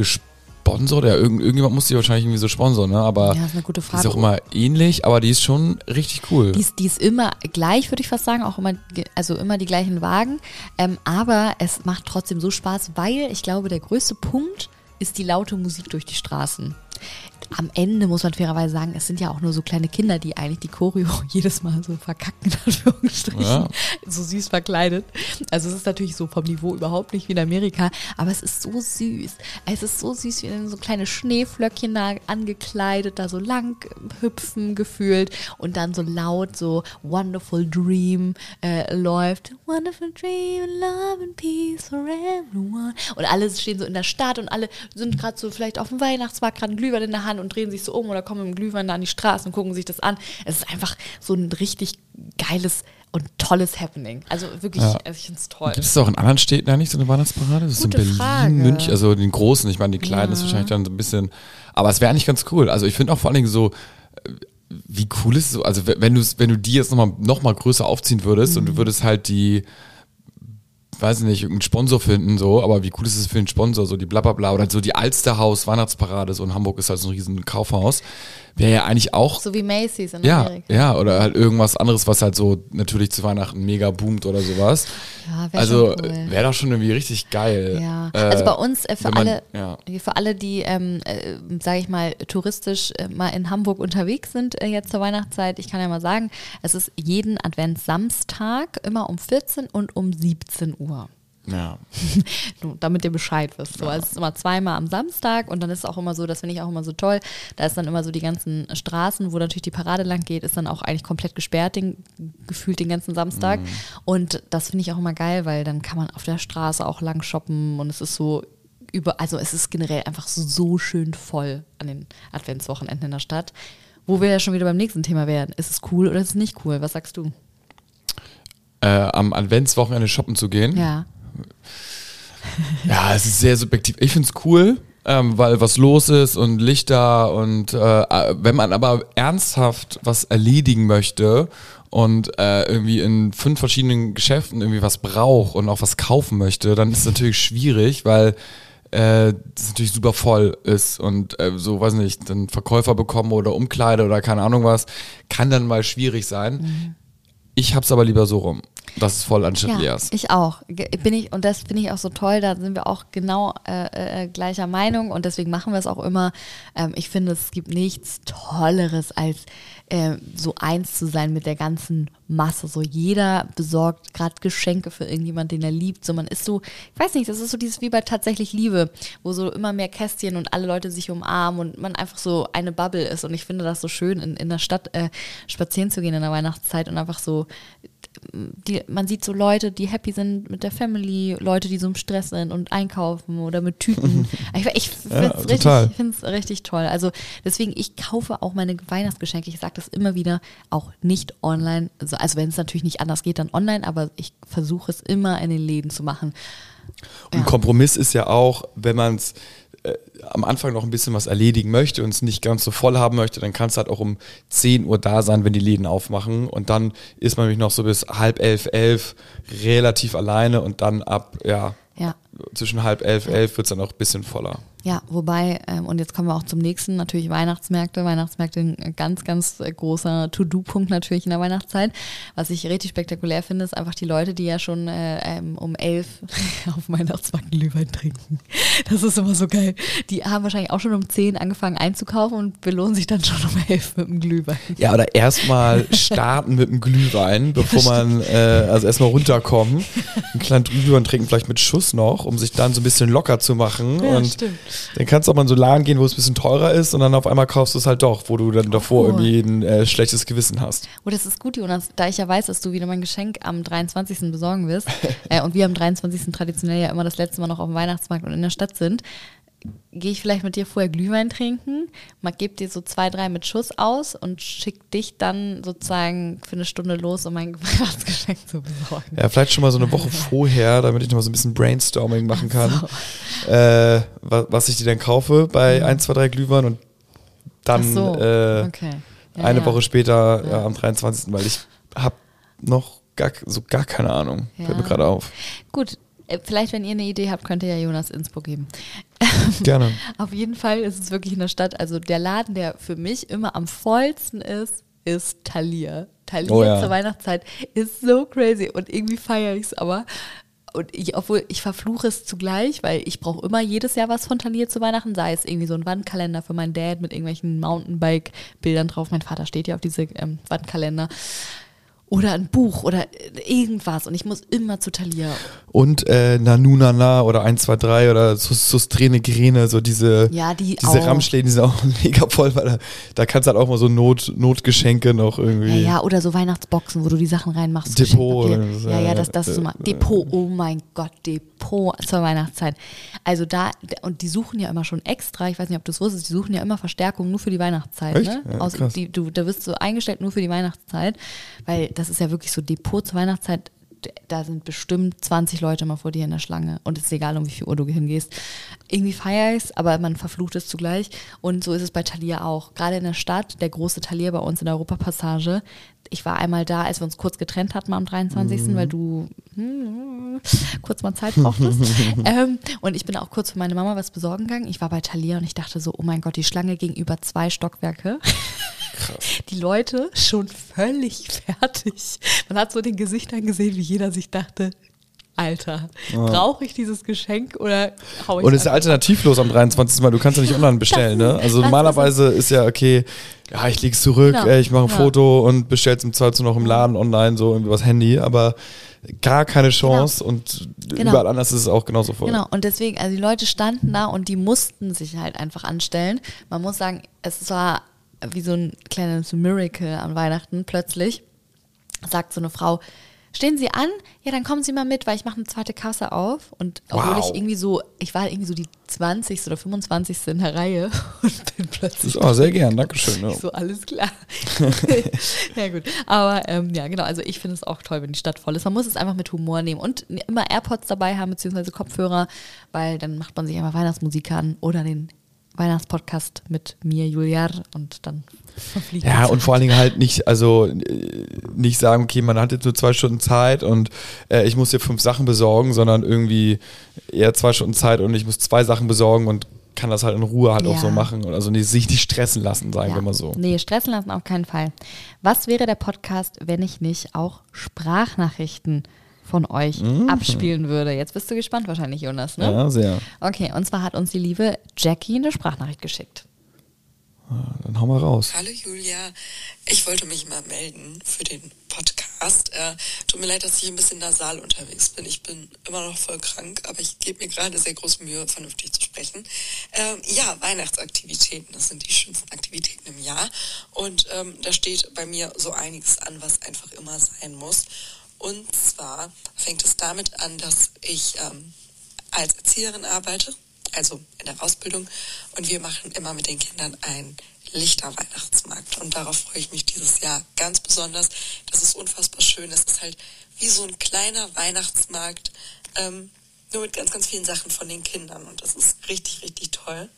gesponsert? Ja, irgend, irgendjemand muss die wahrscheinlich irgendwie so sponsern, ne? Aber Ja, ist eine gute die Frage. ist auch immer ähnlich, aber die ist schon richtig cool. Die ist, die ist immer gleich, würde ich fast sagen, auch immer, also immer die gleichen Wagen. Ähm, aber es macht trotzdem so Spaß, weil ich glaube, der größte Punkt ist die laute Musik durch die Straßen. Am Ende muss man fairerweise sagen, es sind ja auch nur so kleine Kinder, die eigentlich die Choreo [LAUGHS] jedes Mal so verkacken, in Anführungsstrichen. Ja. So süß verkleidet. Also es ist natürlich so vom Niveau überhaupt nicht wie in Amerika, aber es ist so süß. Es ist so süß, wie dann so kleine Schneeflöckchen da angekleidet, da so lang hüpfen gefühlt und dann so laut so Wonderful Dream äh, läuft. Wonderful Dream, Love and Peace for everyone. Und alle stehen so in der Stadt und alle sind gerade so vielleicht auf dem Weihnachtsmarkt, gerade einen Glühwein in der Hand und drehen sich so um oder kommen mit dem Glühwein da an die Straße und gucken sich das an. Es ist einfach so ein richtig geiles und tolles Happening. Also wirklich, Ja. also ich finde es toll. Gibt es auch in anderen Städten eigentlich so eine Weihnachtsparade? Das ist Gute in Berlin, Frage. München, also den großen, ich meine, die kleinen ist wahrscheinlich dann so ein bisschen, aber es wäre eigentlich ganz cool. Also ich finde auch vor allen Dingen so, äh, wie cool ist es so, also wenn du wenn du die jetzt nochmal noch mal größer aufziehen würdest und du würdest halt die, weiß ich nicht, irgendeinen Sponsor finden, so, aber wie cool ist es für einen Sponsor, so die blablabla oder so die Alsterhaus Weihnachtsparade, so in Hamburg ist halt so ein riesen Kaufhaus, wäre ja eigentlich auch so wie Macy's in ja, Amerika. ja, oder halt irgendwas anderes, was halt so natürlich zu Weihnachten mega boomt oder sowas. Ja, wär also cool. wäre doch schon irgendwie richtig geil. Ja, Äh, also bei uns äh, für man- alle, ja. für alle, die, ähm, äh, sage ich mal, touristisch äh, mal in Hamburg unterwegs sind äh, jetzt zur Weihnachtszeit, ich kann ja mal sagen, es ist jeden Adventssamstag immer um 14 und um 17 Uhr. Ja. [LAUGHS] Nur damit ihr Bescheid wisst. So, also es ist immer zweimal am Samstag und dann ist es auch immer so, das finde ich auch immer so toll, da ist dann immer so die ganzen Straßen, wo natürlich die Parade lang geht, ist dann auch eigentlich komplett gesperrt, den, gefühlt den ganzen Samstag. Und das finde ich auch immer geil, weil dann kann man auf der Straße auch lang shoppen und es ist so über, also es ist generell einfach so, schön voll an den Adventswochenenden in der Stadt. Wo wir ja schon wieder beim nächsten Thema wären. Ist es cool oder ist es nicht cool? Was sagst du? Äh, am Adventswochenende shoppen zu gehen. Ja. Ja, es ist sehr subjektiv. Ich finde es cool, ähm, weil was los ist und Lichter und äh, wenn man aber ernsthaft was erledigen möchte und äh, irgendwie in fünf verschiedenen Geschäften irgendwie was braucht und auch was kaufen möchte, dann ist es natürlich schwierig, weil äh, das natürlich super voll ist und äh, so, weiß nicht, dann Verkäufer bekommen oder Umkleide oder keine Ahnung was, kann dann mal schwierig sein. Ich hab's aber lieber so rum. Das ist voll anstatt Ja, leers. ich auch. Bin ich, und das finde ich auch so toll, da sind wir auch genau äh, äh, gleicher Meinung und deswegen machen wir es auch immer. Ähm, ich finde, es gibt nichts Tolleres, als äh, so eins zu sein mit der ganzen Masse. So jeder besorgt gerade Geschenke für irgendjemand, den er liebt. So man ist so, ich weiß nicht, das ist so dieses wie bei tatsächlich Liebe, wo so immer mehr Kästchen und alle Leute sich umarmen und man einfach so eine Bubble ist. Und ich finde das so schön, in, in der Stadt äh, spazieren zu gehen in der Weihnachtszeit und einfach so die, man sieht so Leute, die happy sind mit der Family, Leute, die so im Stress sind und einkaufen oder mit Tüten. [LAUGHS] ich ich finde es richtig, ich find's richtig toll. Also deswegen, ich kaufe auch meine Weihnachtsgeschenke. Ich sage das immer wieder, auch nicht online. Also, also wenn es natürlich nicht anders geht, dann online, aber ich versuche es immer in den Läden zu machen. Und ein Kompromiss ist ja auch, wenn man es äh, am Anfang noch ein bisschen was erledigen möchte und es nicht ganz so voll haben möchte, dann kann es halt auch um 10 Uhr da sein, wenn die Läden aufmachen. Und dann ist man nämlich noch so bis halb elf, elf relativ alleine und dann ab, ja, Ja. zwischen halb elf, elf wird es dann auch ein bisschen voller. Ja, wobei, ähm, und jetzt kommen wir auch zum nächsten, natürlich Weihnachtsmärkte. Weihnachtsmärkte ein ganz, ganz äh, großer To-Do-Punkt natürlich in der Weihnachtszeit. Was ich richtig spektakulär finde, ist einfach die Leute, die ja schon äh, ähm, um elf [LAUGHS] auf dem Weihnachtsmarkt Glühwein trinken. Das ist immer so geil. Die haben wahrscheinlich auch schon um zehn angefangen einzukaufen und belohnen sich dann schon um elf mit dem Glühwein. Ja, oder erstmal [LAUGHS] starten mit einem Glühwein, bevor man, äh, also erstmal runterkommen, einen kleinen Glühwein trinken, vielleicht mit Schuss noch, um sich dann so ein bisschen locker zu machen. Ja, und stimmt. Dann kannst du auch mal in so Laden gehen, wo es ein bisschen teurer ist und dann auf einmal kaufst du es halt doch, wo du dann davor Oh. irgendwie ein äh, schlechtes Gewissen hast. Oh, das ist gut, Jonas, da ich ja weiß, dass du wieder mein Geschenk am 23. besorgen wirst [LAUGHS] äh, und wir am 23. traditionell ja immer das letzte Mal noch auf dem Weihnachtsmarkt und in der Stadt sind, gehe ich vielleicht mit dir vorher Glühwein trinken, mal gebe dir so zwei, drei mit Schuss aus und schick dich dann sozusagen für eine Stunde los, um mein [LAUGHS] Weihnachtsgeschenk zu besorgen. Ja, vielleicht schon mal so eine Woche vorher, damit ich noch mal so ein bisschen Brainstorming machen kann, äh, wa- was ich dir dann kaufe bei 1, 2, 3 Glühwein und dann so, äh, okay. Ja, eine ja. Woche später ja. am 23., weil ich habe noch gar, so gar keine Ahnung. Fällt mir gerade auf. Gut, äh, vielleicht, wenn ihr eine Idee habt, könnt ihr ja Jonas Inspo geben. [LAUGHS] Gerne. [LAUGHS] Auf jeden Fall ist es wirklich in der Stadt. Also der Laden, der für mich immer am vollsten ist, ist Thalia. Thalia Oh ja. zur Weihnachtszeit ist so crazy und irgendwie feiere ich es aber. und ich, obwohl ich verfluche es zugleich, weil ich brauche immer jedes Jahr was von Thalia zu Weihnachten, sei es irgendwie so ein Wandkalender für meinen Dad mit irgendwelchen Mountainbike-Bildern drauf. Mein Vater steht ja auf diese ähm, Wandkalender. Oder ein Buch oder irgendwas. Und ich muss immer zu Thalia. Und äh, Nanu Nana oder 1, 2, 3 oder Sus, Sustrene Grene, so diese, Ja, die diese auch. Ramschläden, die sind auch [LAUGHS] mega voll, weil da, da kannst du halt auch mal so Not, Notgeschenke noch Ja, irgendwie. ja, oder so Weihnachtsboxen, wo du die Sachen reinmachst. Depot oder so, Ja, ja, ja, das, das ist äh, immer. Depot, oh mein Gott, Depot zur Weihnachtszeit. Also da, und die suchen ja immer schon extra, ich weiß nicht, ob du es wusstest, die suchen ja immer Verstärkung nur für die Weihnachtszeit. Echt? Ne? Ja, Aus, die, du, da wirst du eingestellt nur für die Weihnachtszeit, weil das ist ja wirklich so Depot zur Weihnachtszeit. Da sind bestimmt 20 Leute mal vor dir in der Schlange und es ist egal, um wie viel Uhr du hingehst. Irgendwie feier ich es, aber man verflucht es zugleich. Und so ist es bei Thalia auch. Gerade in der Stadt, der große Thalia bei uns in der Europapassage. Ich war einmal da, als wir uns kurz getrennt hatten am 23., weil du hm, kurz mal Zeit brauchtest. [LAUGHS] ähm, und ich bin auch kurz für meine Mama was besorgen gegangen. Ich war bei Thalia und ich dachte so, oh mein Gott, die Schlange gegenüber zwei Stockwerke. Die Leute schon völlig [LAUGHS] fertig. Man hat so den Gesichtern gesehen, wie jeder sich dachte, Alter, brauche ich dieses Geschenk oder hau ich Und es ist ja alternativlos am 23. Mal. Du kannst ja nicht online [LAUGHS] bestellen, ne? Also normalerweise ist ja okay, ja, ich leg's zurück, Genau. äh, ich mache ein Ja. Foto und bestell's im Zweifel noch im Laden online, so irgendwie was Handy, aber gar keine Chance und Genau. überall anders ist es auch genauso voll. Genau, und deswegen, also die Leute standen da und die mussten sich halt einfach anstellen. Man muss sagen, es war wie so ein kleines Miracle an Weihnachten. Plötzlich sagt so eine Frau, stehen Sie an? Ja, dann kommen Sie mal mit, weil ich mache eine zweite Kasse auf. Und obwohl Wow. ich irgendwie so, ich war irgendwie so die 20. oder 25. in der Reihe [LAUGHS] und bin plötzlich Oh, sehr gern, Dankeschön. Ja. so, alles klar. [LAUGHS] ja, gut. Aber ähm, ja, genau. Also ich finde es auch toll, wenn die Stadt voll ist. Man muss es einfach mit Humor nehmen und immer AirPods dabei haben, beziehungsweise Kopfhörer, weil dann macht man sich einfach Weihnachtsmusik an oder den Weihnachtspodcast mit mir, Juliar, und dann verfliegt Ja, und vor allen Dingen halt nicht, also äh, nicht sagen, okay, man hat jetzt nur zwei Stunden Zeit und äh, ich muss hier fünf Sachen besorgen, sondern irgendwie eher zwei Stunden Zeit und ich muss zwei Sachen besorgen und kann das halt in Ruhe halt auch Ja. so machen. Und also nicht, sich nicht stressen lassen, sagen Ja. wir mal so. Nee, stressen lassen auf keinen Fall. Was wäre der Podcast, wenn ich nicht auch Sprachnachrichten von euch abspielen würde? Jetzt bist du gespannt wahrscheinlich, Jonas, ne? Mhm. Ja, sehr. Okay, und zwar hat uns die liebe Jackie eine Sprachnachricht geschickt. Dann hau mal raus. Hallo Julia, ich wollte mich mal melden für den Podcast. Äh, tut mir leid, dass ich ein bisschen nasal unterwegs bin. Ich bin immer noch voll krank, aber ich gebe mir gerade sehr große Mühe, vernünftig zu sprechen. Ähm, ja, Weihnachtsaktivitäten, das sind die schönsten Aktivitäten im Jahr. Und ähm, da steht bei mir so einiges an, was einfach immer sein muss. Und zwar fängt es damit an, dass ich ähm, als Erzieherin arbeite, also in der Ausbildung. Und wir machen immer mit den Kindern einen Lichterweihnachtsmarkt. Und darauf freue ich mich dieses Jahr ganz besonders. Das ist unfassbar schön. Es ist halt wie so ein kleiner Weihnachtsmarkt, ähm, nur mit ganz, ganz vielen Sachen von den Kindern. Und das ist richtig, richtig toll.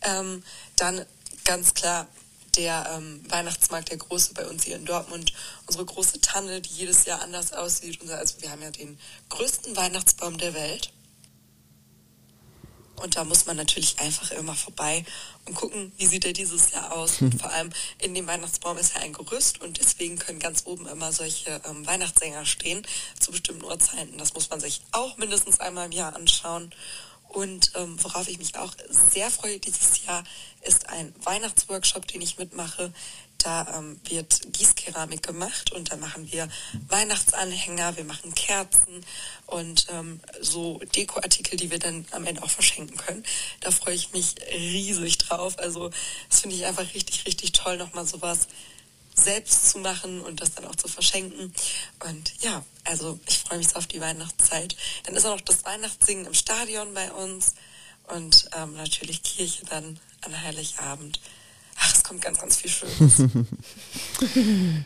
Ähm, dann ganz klar der ähm, Weihnachtsmarkt, der große bei uns hier in Dortmund, unsere große Tanne, die jedes Jahr anders aussieht. Unser, also wir haben ja den größten Weihnachtsbaum der Welt. Und da muss man natürlich einfach immer vorbei und gucken, wie sieht er dieses Jahr aus. Und [LAUGHS] vor allem in dem Weihnachtsbaum ist ja ein Gerüst und deswegen können ganz oben immer solche ähm, Weihnachtssänger stehen zu bestimmten Uhrzeiten. Das muss man sich auch mindestens einmal im Jahr anschauen. Und ähm, worauf ich mich auch sehr freue dieses Jahr, ist ein Weihnachtsworkshop, den ich mitmache. Da ähm, wird Gießkeramik gemacht und da machen wir Weihnachtsanhänger, wir machen Kerzen und ähm, so Dekoartikel, die wir dann am Ende auch verschenken können. Da freue ich mich riesig drauf. Also das finde ich einfach richtig, richtig toll, nochmal sowas selbst zu machen und das dann auch zu verschenken. Und ja, also ich freue mich so auf die Weihnachtszeit. Dann ist auch noch das Weihnachtssingen im Stadion bei uns und ähm, natürlich Kirche dann an Heiligabend. Ach, es kommt ganz, ganz viel Schönes. [LAUGHS]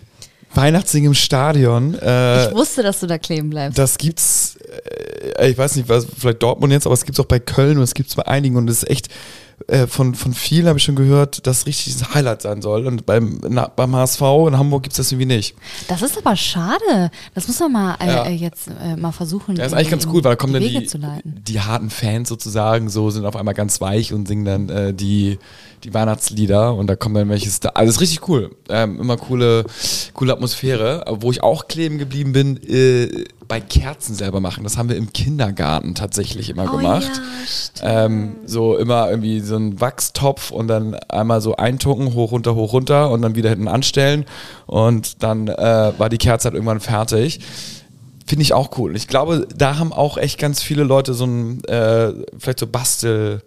Weihnachtssingen im Stadion. Äh, Ich wusste, dass du da kleben bleibst. das gibt's, ich weiß nicht, was, vielleicht Dortmund jetzt, aber es gibt's auch bei Köln und es gibt's bei einigen und es ist echt, äh, von, von vielen habe ich schon gehört, dass richtig ein Highlight sein soll. Und beim, na, beim HSV in Hamburg gibt's das irgendwie nicht. Das ist aber schade. Das muss man mal äh, Ja. äh, jetzt äh, mal versuchen. Ja, ist eigentlich ganz cool, weil da kommen dann die, zu leiten. die harten Fans sozusagen, so sind auf einmal ganz weich und singen dann äh, die, die Weihnachtslieder und da kommen dann welches da. Also ist richtig cool. Ähm, immer coole, coole Atmosphäre. Wo ich auch kleben geblieben bin, äh, bei Kerzen selber machen. Das haben wir im Kindergarten tatsächlich immer Oh gemacht. ähm, so immer irgendwie so ein Wachstopf und dann einmal so eintunken, hoch, runter, hoch, runter und dann wieder hinten anstellen. Und dann äh, war die Kerze halt irgendwann fertig. Finde ich auch cool. Ich glaube, da haben auch echt ganz viele Leute so ein, äh, vielleicht so Bastel,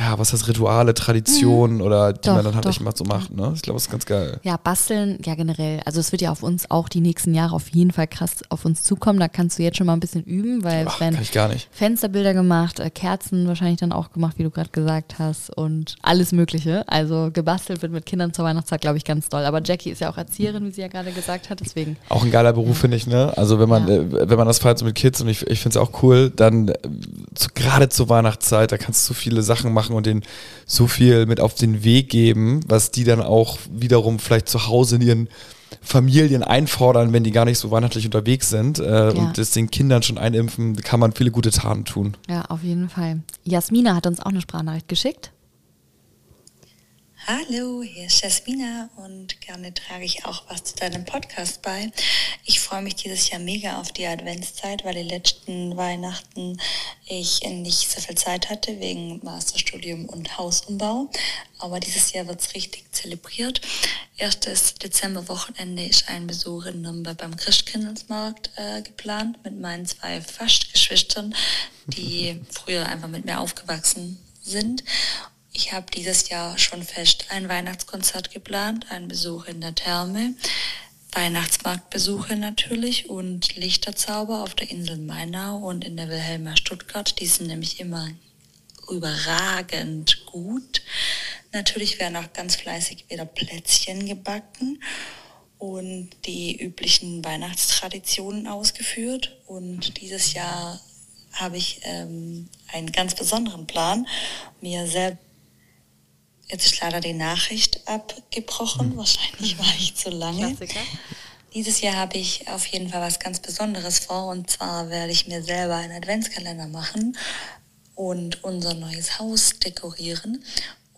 ja, was heißt Rituale, Traditionen oder die Doch, man dann halt doch. echt mal so macht. Ne? Ich glaube, das ist ganz geil. Ja, basteln, ja generell. Also es wird ja auf uns auch die nächsten Jahre auf jeden Fall krass auf uns zukommen. Da kannst du jetzt schon mal ein bisschen üben, weil Ach, es werden. Fensterbilder gemacht, äh, Kerzen wahrscheinlich dann auch gemacht, wie du gerade gesagt hast und alles Mögliche. Also gebastelt wird mit Kindern zur Weihnachtszeit, glaube ich, ganz doll. Aber Jackie ist ja auch Erzieherin, wie sie ja gerade gesagt hat, deswegen. Auch ein geiler Beruf, finde ich, ne? Also wenn man, Ja. äh, wenn man das feiert so mit Kids und ich, ich finde es auch cool, dann äh, gerade zur Weihnachtszeit, da kannst du so viele Sachen machen und denen so viel mit auf den Weg geben, was die dann auch wiederum vielleicht zu Hause in ihren Familien einfordern, wenn die gar nicht so weihnachtlich unterwegs sind äh, und das den Kindern schon einimpfen, kann man viele gute Taten tun. Ja, auf jeden Fall. Jasmina hat uns auch eine Sprachnachricht geschickt. Hallo, hier ist Jasmina und gerne trage ich auch was zu deinem Podcast bei. Ich freue mich dieses Jahr mega auf die Adventszeit, weil die letzten Weihnachten ich nicht so viel Zeit hatte wegen Masterstudium und Hausumbau. Aber dieses Jahr wird es richtig zelebriert. Erstes Dezemberwochenende ist ein Besuch in Nürnberg beim Christkindlesmarkt äh, geplant mit meinen zwei Fastgeschwistern, die [LAUGHS] früher einfach mit mir aufgewachsen sind. Ich habe dieses Jahr schon fest ein Weihnachtskonzert geplant, einen Besuch in der Therme, Weihnachtsmarktbesuche natürlich und Lichterzauber auf der Insel Mainau und in der Wilhelma Stuttgart. Die sind nämlich immer überragend gut. Natürlich werden auch ganz fleißig wieder Plätzchen gebacken und die üblichen Weihnachtstraditionen ausgeführt. Und dieses Jahr habe ich ähm, einen ganz besonderen Plan, mir selbst Jetzt ist leider die Nachricht abgebrochen. Wahrscheinlich war ich zu lange. Dieses Jahr habe ich auf jeden Fall was ganz Besonderes vor. Und zwar werde ich mir selber einen Adventskalender machen und unser neues Haus dekorieren.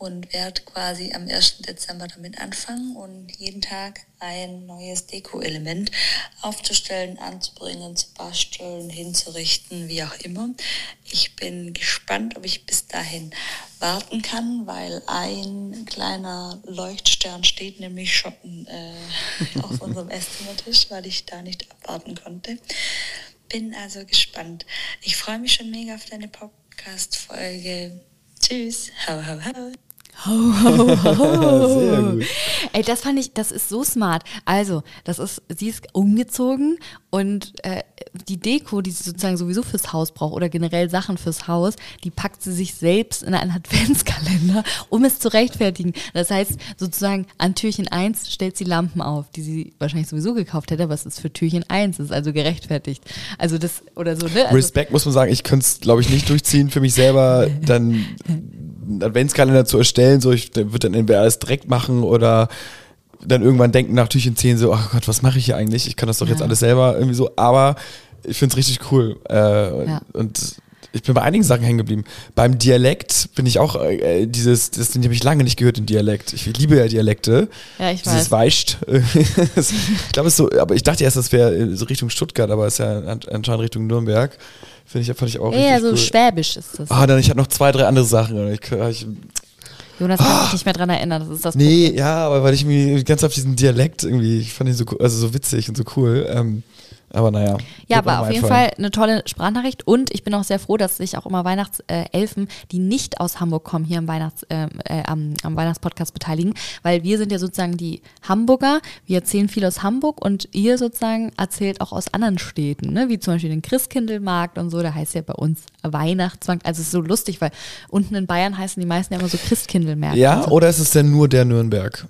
Und werde quasi am 1. Dezember damit anfangen und jeden Tag ein neues Deko-Element aufzustellen, anzubringen, zu basteln, hinzurichten, wie auch immer. Ich bin gespannt, ob ich bis dahin warten kann, weil ein kleiner Leuchtstern steht nämlich schon äh, auf unserem [LAUGHS] Esszimmertisch, weil ich da nicht abwarten konnte. Bin also gespannt. Ich freue mich schon mega auf deine Podcast-Folge. Tschüss. Hau, hau, hau. Sehr gut. Ey, das fand ich, das ist so smart. Also, das ist, sie ist umgezogen und äh, die Deko, die sie sozusagen sowieso fürs Haus braucht oder generell Sachen fürs Haus, die packt sie sich selbst in einen [LAUGHS] Adventskalender, um es zu rechtfertigen. Das heißt, sozusagen an Türchen 1 stellt sie Lampen auf, die sie wahrscheinlich sowieso gekauft hätte, aber es ist für Türchen 1, ist also gerechtfertigt. Also das, oder so, ne? Also, Respekt muss man sagen, ich könnte es, glaube ich, nicht durchziehen für mich selber, [LAUGHS] dann einen Adventskalender zu erstellen. So, ich würde dann entweder alles direkt machen oder dann irgendwann denken nach Türchen 10 so, ach Gott, was mache ich hier eigentlich? Ich kann das doch jetzt Ja. alles selber irgendwie so. Aber ich finde es richtig cool. Äh, Ja. Und ich bin bei einigen Sachen hängen geblieben. Beim Dialekt bin ich auch, äh, dieses, das den habe ich lange nicht gehört, den Dialekt. Ich liebe ja Dialekte. Ja, ich Dieses weiß. Weicht. [LAUGHS] ich glaube, es so, aber ich dachte erst, das wäre so Richtung Stuttgart, aber es ist ja an- anscheinend Richtung Nürnberg. Finde ich, fand ich auch Ja, richtig so cool. schwäbisch ist das. Ah, dann ich hatte noch zwei, drei andere Sachen. Ich, ich, Jonas kann sich nicht mehr dran erinnern, das ist das nee, ja, aber weil ich mir ganz auf diesen Dialekt irgendwie, ich fand ihn so, also so witzig und so cool. Ähm, aber naja. Ja, aber auf jeden einfallen. Fall eine tolle Sprachnachricht und ich bin auch sehr froh, dass sich auch immer Weihnachtselfen, die nicht aus Hamburg kommen, hier am, Weihnachts, äh, äh, am, am Weihnachtspodcast beteiligen, weil wir sind ja sozusagen die Hamburger, wir erzählen viel aus Hamburg und ihr sozusagen erzählt auch aus anderen Städten, ne? wie zum Beispiel den Christkindlmarkt und so, da heißt ja bei uns Weihnachtsmarkt, also es ist so lustig, weil unten in Bayern heißen die meisten ja immer so Christkindlmärkte. Ja, oder ist es denn nur der Nürnberg?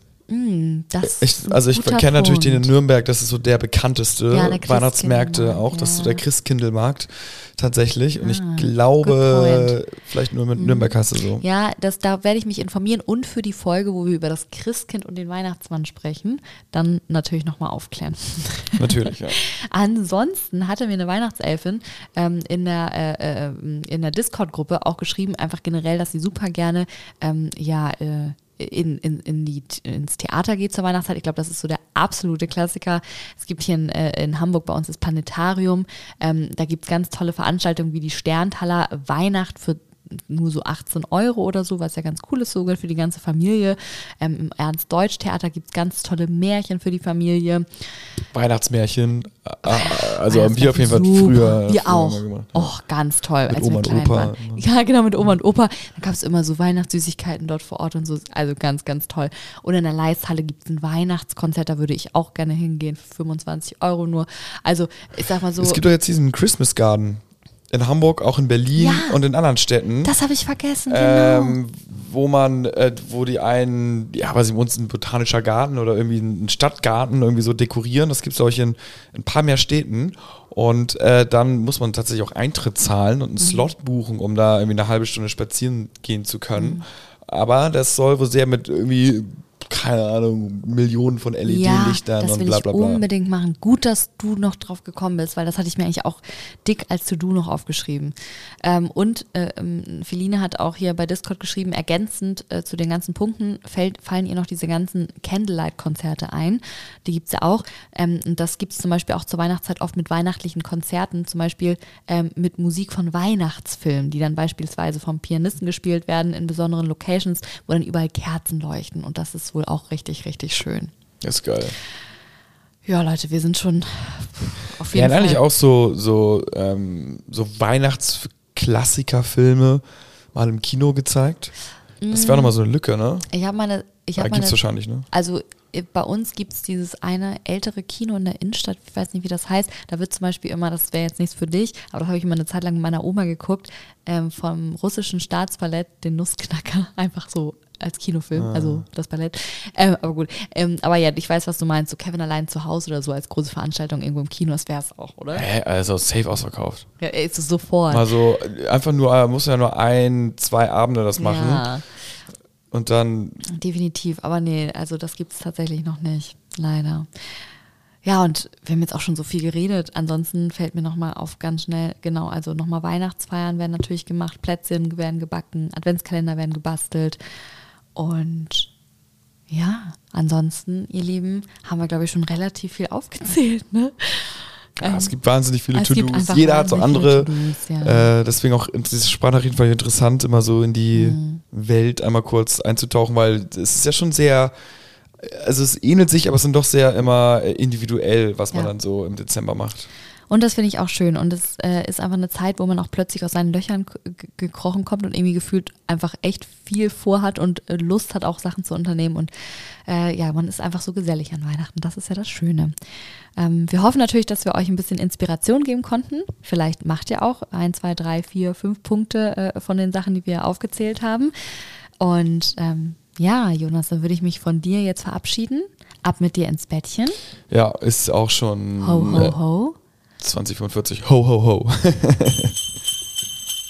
Das Ich, also ich kenne natürlich den in. Nürnberg, das ist so der bekannteste Ja, der Weihnachtsmärkte auch, das ist so ja. der Christkindlmarkt tatsächlich. Und Ah, ich glaube, vielleicht nur mit Nürnberg heißt es so. Ja, das, da werde ich mich informieren und für die Folge, wo wir über das Christkind und den Weihnachtsmann sprechen, dann natürlich nochmal aufklären. [LAUGHS] Natürlich, ja. Ansonsten hatte mir eine Weihnachtselfin ähm, in der, äh, äh, in der Discord-Gruppe auch geschrieben, einfach generell, dass sie super gerne ähm, ja, äh, in, in, in die, ins Theater geht zur Weihnachtszeit. Ich glaube, das ist so der absolute Klassiker. Es gibt hier in, äh, in Hamburg bei uns das Planetarium. Ähm, da gibt es ganz tolle Veranstaltungen wie die Sterntaler Weihnacht für nur so 18 Euro oder so, was ja ganz cool ist, sogar für die ganze Familie. Ähm, Im Ernst-Deutsch-Theater gibt es ganz tolle Märchen für die Familie. Weihnachtsmärchen. äh, äh, Also haben wir auf jeden Fall früher. Wir früher auch. gemacht. Oh, ganz toll. Mit als wir Oma und klein Opa. waren. Ja, genau, mit Oma und Opa. Da gab es immer so Weihnachtssüßigkeiten dort vor Ort und so. Also ganz, ganz toll. Und in der Leishalle gibt es ein Weihnachtskonzert, da würde ich auch gerne hingehen für 25 Euro nur. Also, ich sag mal so. Es gibt doch jetzt diesen Christmas Garden. In Hamburg, auch in Berlin Ja. und in anderen Städten. das habe ich vergessen, genau. ähm, wo man, äh, wo die einen, ja, weiß ich, bei uns ein botanischer Garten oder irgendwie ein Stadtgarten irgendwie so dekorieren. Das gibt es, glaube ich, in, in ein paar mehr Städten. Und äh, dann muss man tatsächlich auch Eintritt zahlen und einen Mhm. Slot buchen, um da irgendwie eine halbe Stunde spazieren gehen zu können. Mhm. Aber das soll wohl sehr mit irgendwie, keine Ahnung, Millionen von ja, LED-Lichtern das und will bla ich bla bla. unbedingt machen. Gut, dass du noch drauf gekommen bist, weil das hatte ich mir eigentlich auch dick als To-Do noch aufgeschrieben. Ähm, und äh, Feline hat auch hier bei Discord geschrieben, ergänzend äh, zu den ganzen Punkten fällt, fallen ihr noch diese ganzen Candlelight-Konzerte ein. Die gibt's ja auch. Ähm, und das gibt's zum Beispiel auch zur Weihnachtszeit oft mit weihnachtlichen Konzerten, zum Beispiel ähm, mit Musik von Weihnachtsfilmen, die dann beispielsweise vom Pianisten gespielt werden in besonderen Locations, wo dann überall Kerzen leuchten. Und das ist wohl auch richtig, richtig schön. Ist geil. Ja, Leute, wir sind schon auf Ja, jeden und eigentlich Fall. auch so, so, ähm, so Weihnachtsklassikerfilme mal im Kino gezeigt. Das wäre nochmal so eine Lücke, ne? Ich habe meine, ich Da habe gibt meine, es wahrscheinlich, ne? also äh, bei uns gibt es dieses eine ältere Kino in der Innenstadt, ich weiß nicht, wie das heißt. Da wird zum Beispiel immer, das wäre jetzt nichts für dich, aber da habe ich immer eine Zeit lang mit meiner Oma geguckt, ähm, vom russischen Staatsballett, den Nussknacker, [LAUGHS] einfach so als Kinofilm, Ah. also das Ballett. Ähm, aber gut. Ähm, aber ja, ich weiß, was du meinst. So Kevin allein zu Hause oder so als große Veranstaltung irgendwo im Kino, das wäre es auch, oder? Hä, also safe ausverkauft. Ja, ist es sofort. Also äh, einfach nur, äh, muss ja nur ein, zwei Abende das machen. Ja. Und dann, Definitiv, aber nee, also das gibt es tatsächlich noch nicht, leider. Ja, und wir haben jetzt auch schon so viel geredet. Ansonsten fällt mir nochmal auf ganz schnell, genau, also nochmal Weihnachtsfeiern werden natürlich gemacht, Plätzchen werden gebacken, Adventskalender werden gebastelt. Und ja, ansonsten, ihr Lieben, haben wir, glaube ich, schon relativ viel aufgezählt, ne? ja, es gibt wahnsinnig viele To-Dos. Jeder hat so andere. Ja. Äh, deswegen auch diese Sprachnachrichten fand ich interessant, immer so in die Mhm. Welt einmal kurz einzutauchen, weil es ist ja schon sehr, also es ähnelt sich, aber es sind doch sehr immer äh, individuell, was man Ja. dann so im Dezember macht. Und das finde ich auch schön. Und es äh, ist einfach eine Zeit, wo man auch plötzlich aus seinen Löchern gekrochen kommt und irgendwie gefühlt einfach echt viel vorhat und äh, Lust hat, auch Sachen zu unternehmen. Und äh, ja, man ist einfach so gesellig an Weihnachten. Das ist ja das Schöne. Ähm, wir hoffen natürlich, dass wir euch ein bisschen Inspiration geben konnten. Vielleicht macht ihr auch ein, zwei, drei, vier, fünf Punkte äh, von den Sachen, die wir aufgezählt haben. Und ähm, ja, Jonas, dann würde ich mich von dir jetzt verabschieden. Ab mit dir ins Bettchen. Ja, ist auch schon Ho, ho, ho. 2045. Ho, ho, ho. [LAUGHS]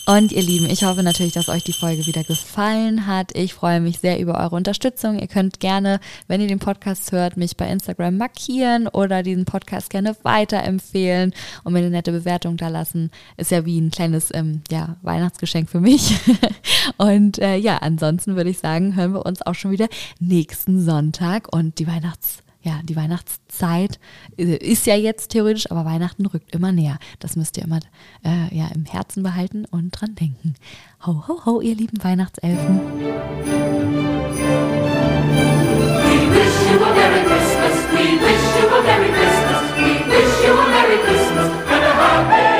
Und ihr Lieben, ich hoffe natürlich, dass euch die Folge wieder gefallen hat. Ich freue mich sehr über eure Unterstützung. Ihr könnt gerne, wenn ihr den Podcast hört, mich bei Instagram markieren oder diesen Podcast gerne weiterempfehlen und mir eine nette Bewertung da lassen. Ist ja wie ein kleines ähm, ja, Weihnachtsgeschenk für mich. [LAUGHS] Und äh, ja, ansonsten würde ich sagen, hören wir uns auch schon wieder nächsten Sonntag und die Weihnachts ja, die Weihnachtszeit äh, ist ja jetzt theoretisch, aber Weihnachten rückt immer näher. Das müsst ihr immer äh, ja, im Herzen behalten und dran denken. Ho, ho, ho, ihr lieben Weihnachtselfen. We wish you a Merry Christmas, and a Happy